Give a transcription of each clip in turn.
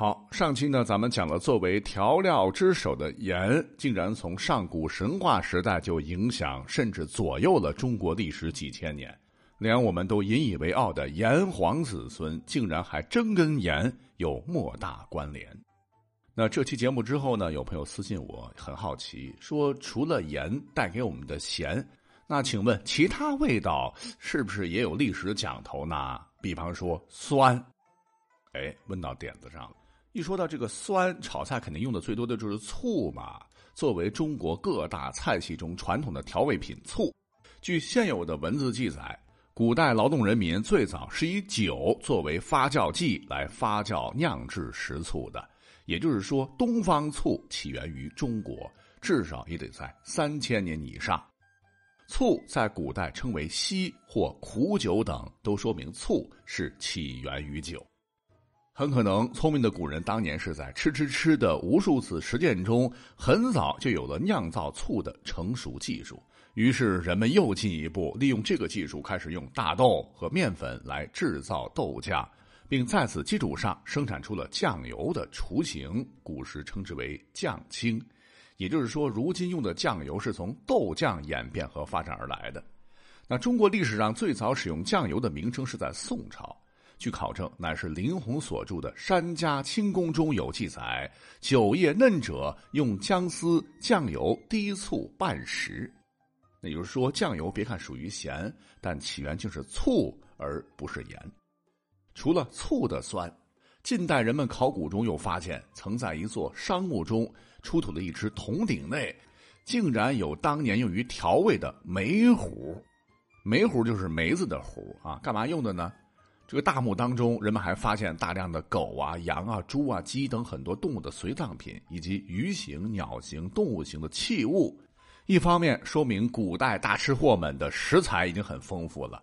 好，上期呢，咱们讲了作为调料之首的盐，竟然从上古神话时代就影响甚至左右了中国历史几千年，连我们都引以为傲的炎黄子孙，竟然还真跟盐有莫大关联。那这期节目之后呢，有朋友私信我，很好奇，说除了盐带给我们的咸，那请问其他味道是不是也有历史讲头呢？比方说酸，哎，问到点子上了。一说到这个酸炒菜，肯定用的最多的就是醋嘛。作为中国各大菜系中传统的调味品，醋，据现有的文字记载，古代劳动人民最早是以酒作为发酵剂来发酵酿制食醋的。也就是说，东方醋起源于中国，至少也得在三千年以上。醋在古代称为稀或苦酒等，都说明醋是起源于酒。很可能，聪明的古人当年是在吃吃吃的无数次实践中，很早就有了酿造醋的成熟技术。于是，人们又进一步利用这个技术，开始用大豆和面粉来制造豆酱，并在此基础上生产出了酱油的雏形。古时称之为酱青。也就是说，如今用的酱油是从豆酱演变和发展而来的。那中国历史上最早使用酱油的名称是在宋朝。据考证，乃是林洪所著的《山家清宫》中有记载：“酒液嫩者，用姜丝、酱油、低醋拌食。”那也就是说，酱油别看属于咸，但起源竟是醋而不是盐。除了醋的酸，近代人们考古中又发现，曾在一座商墓中出土的一只铜鼎内，竟然有当年用于调味的梅糊。梅糊就是梅子的糊啊，干嘛用的呢？这个大墓当中，人们还发现大量的狗啊、羊啊、猪啊、鸡等很多动物的随葬品，以及鱼形、鸟形、动物形的器物。一方面说明古代大吃货们的食材已经很丰富了；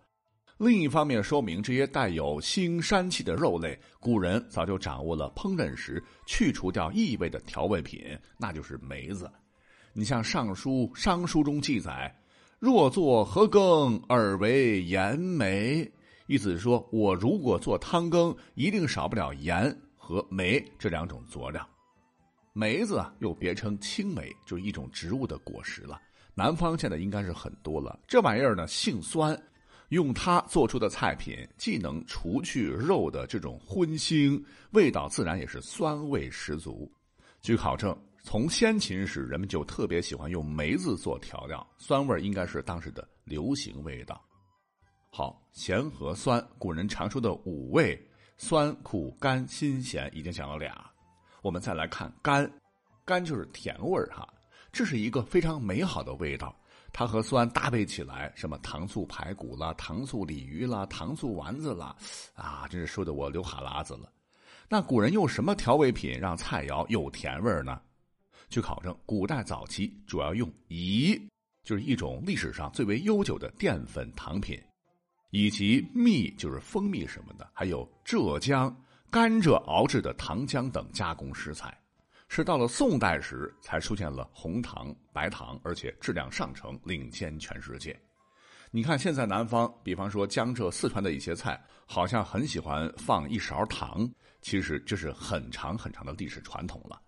另一方面说明这些带有腥膻气的肉类，古人早就掌握了烹饪时去除掉异味的调味品，那就是梅子。你像《尚书》《商书》中记载：“若作何羹，而为盐梅。”意思是说，我如果做汤羹，一定少不了盐和梅这两种佐料。梅子啊，又别称青梅，就是一种植物的果实了。南方现在应该是很多了。这玩意儿呢，性酸，用它做出的菜品，既能除去肉的这种荤腥，味道自然也是酸味十足。据考证，从先秦时，人们就特别喜欢用梅子做调料，酸味应该是当时的流行味道。好，咸和酸，古人常说的五味：酸、苦、甘、辛、咸，已经讲了俩。我们再来看甘，甘就是甜味儿哈，这是一个非常美好的味道。它和酸搭配起来，什么糖醋排骨啦、糖醋鲤鱼啦、糖醋丸子啦，啊，真是说的我流哈喇子了。那古人用什么调味品让菜肴有甜味儿呢？据考证，古代早期主要用饴，就是一种历史上最为悠久的淀粉糖品。以及蜜就是蜂蜜什么的，还有浙江甘蔗熬制的糖浆等加工食材，是到了宋代时才出现了红糖、白糖，而且质量上乘，领先全世界。你看现在南方，比方说江浙四川的一些菜，好像很喜欢放一勺糖，其实这是很长很长的历史传统了。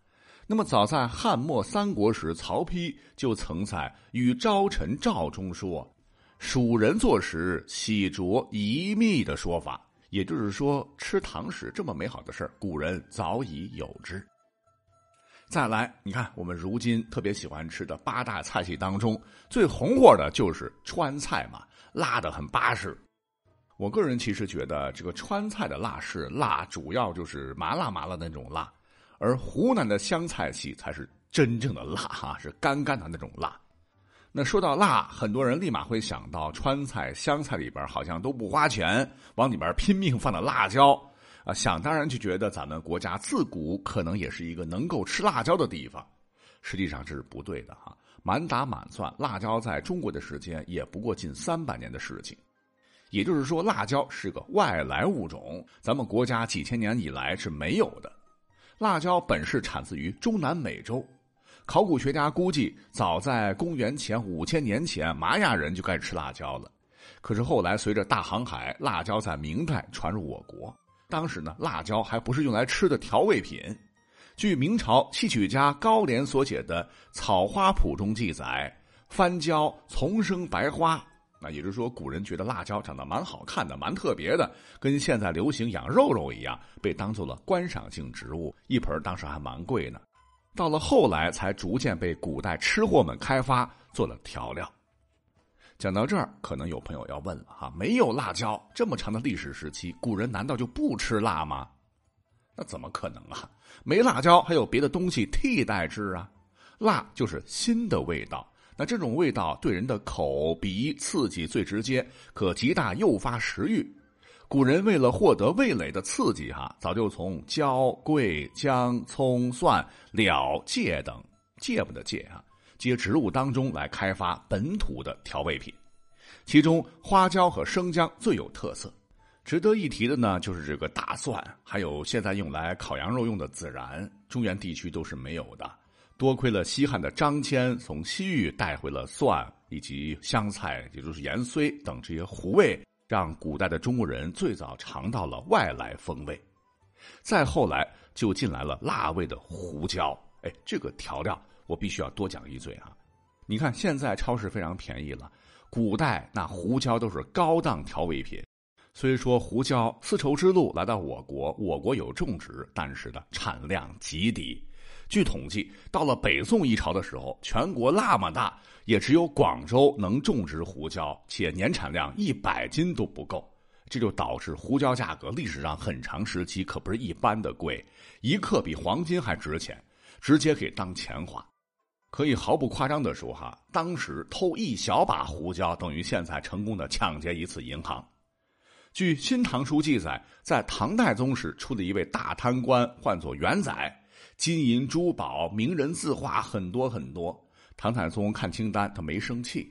那么早在汉末三国时，曹丕就曾在《与朝臣诏》中说。蜀人做食喜着一蜜的说法，也就是说，吃糖食这么美好的事儿，古人早已有之。再来，你看我们如今特别喜欢吃的八大菜系当中，最红火的就是川菜嘛，辣的很巴适。我个人其实觉得，这个川菜的辣是辣，主要就是麻辣麻辣那种辣，而湖南的湘菜系才是真正的辣哈，是干干的那种辣。那说到辣，很多人立马会想到川菜、湘菜里边好像都不花钱，往里边拼命放的辣椒啊，想当然就觉得咱们国家自古可能也是一个能够吃辣椒的地方。实际上这是不对的哈，满打满算，辣椒在中国的时间也不过近三百年的事情。也就是说，辣椒是个外来物种，咱们国家几千年以来是没有的。辣椒本是产自于中南美洲。考古学家估计，早在公元前五千年前，玛雅人就开始吃辣椒了。可是后来随着大航海，辣椒在明代传入我国。当时呢，辣椒还不是用来吃的调味品。据明朝戏曲家高廉所写的《草花谱》中记载，番椒丛生白花，那也就是说，古人觉得辣椒长得蛮好看的，蛮特别的，跟现在流行养肉肉一样，被当做了观赏性植物，一盆当时还蛮贵呢。到了后来，才逐渐被古代吃货们开发做了调料。讲到这儿，可能有朋友要问了哈：没有辣椒这么长的历史时期，古人难道就不吃辣吗？那怎么可能啊？没辣椒还有别的东西替代之啊？辣就是新的味道，那这种味道对人的口鼻刺激最直接，可极大诱发食欲。古人为了获得味蕾的刺激，哈，早就从椒、桂、姜、葱、蒜、了、芥等芥末的芥啊。皆植物当中来开发本土的调味品，其中花椒和生姜最有特色。值得一提的呢，就是这个大蒜，还有现在用来烤羊肉用的孜然，中原地区都是没有的。多亏了西汉的张骞从西域带回了蒜以及香菜，也就是盐荽等这些胡味，让古代的中国人最早尝到了外来风味。再后来就进来了辣味的胡椒，哎，这个调料。我必须要多讲一嘴啊！你看，现在超市非常便宜了，古代那胡椒都是高档调味品。虽说胡椒丝绸之路来到我国，我国有种植，但是呢产量极低。据统计，到了北宋一朝的时候，全国那么大，也只有广州能种植胡椒，且年产量一百斤都不够。这就导致胡椒价格历史上很长时期可不是一般的贵，一克比黄金还值钱，直接可以当钱花。可以毫不夸张的说，哈，当时偷一小把胡椒，等于现在成功的抢劫一次银行。据《新唐书》记载，在唐代宗时出的一位大贪官，唤作元载，金银珠宝、名人字画很多很多。唐太宗看清单，他没生气，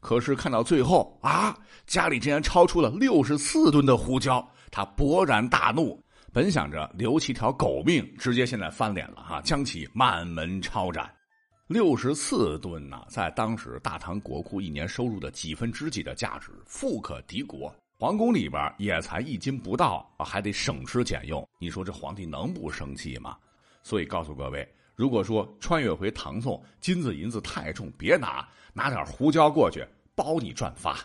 可是看到最后啊，家里竟然超出了六十四吨的胡椒，他勃然大怒，本想着留其条狗命，直接现在翻脸了哈，将其满门抄斩。六十四吨呐，在当时大唐国库一年收入的几分之几的价值，富可敌国。皇宫里边也才一斤不到，还得省吃俭用。你说这皇帝能不生气吗？所以告诉各位，如果说穿越回唐宋，金子银子太重，别拿，拿点胡椒过去，包你赚发。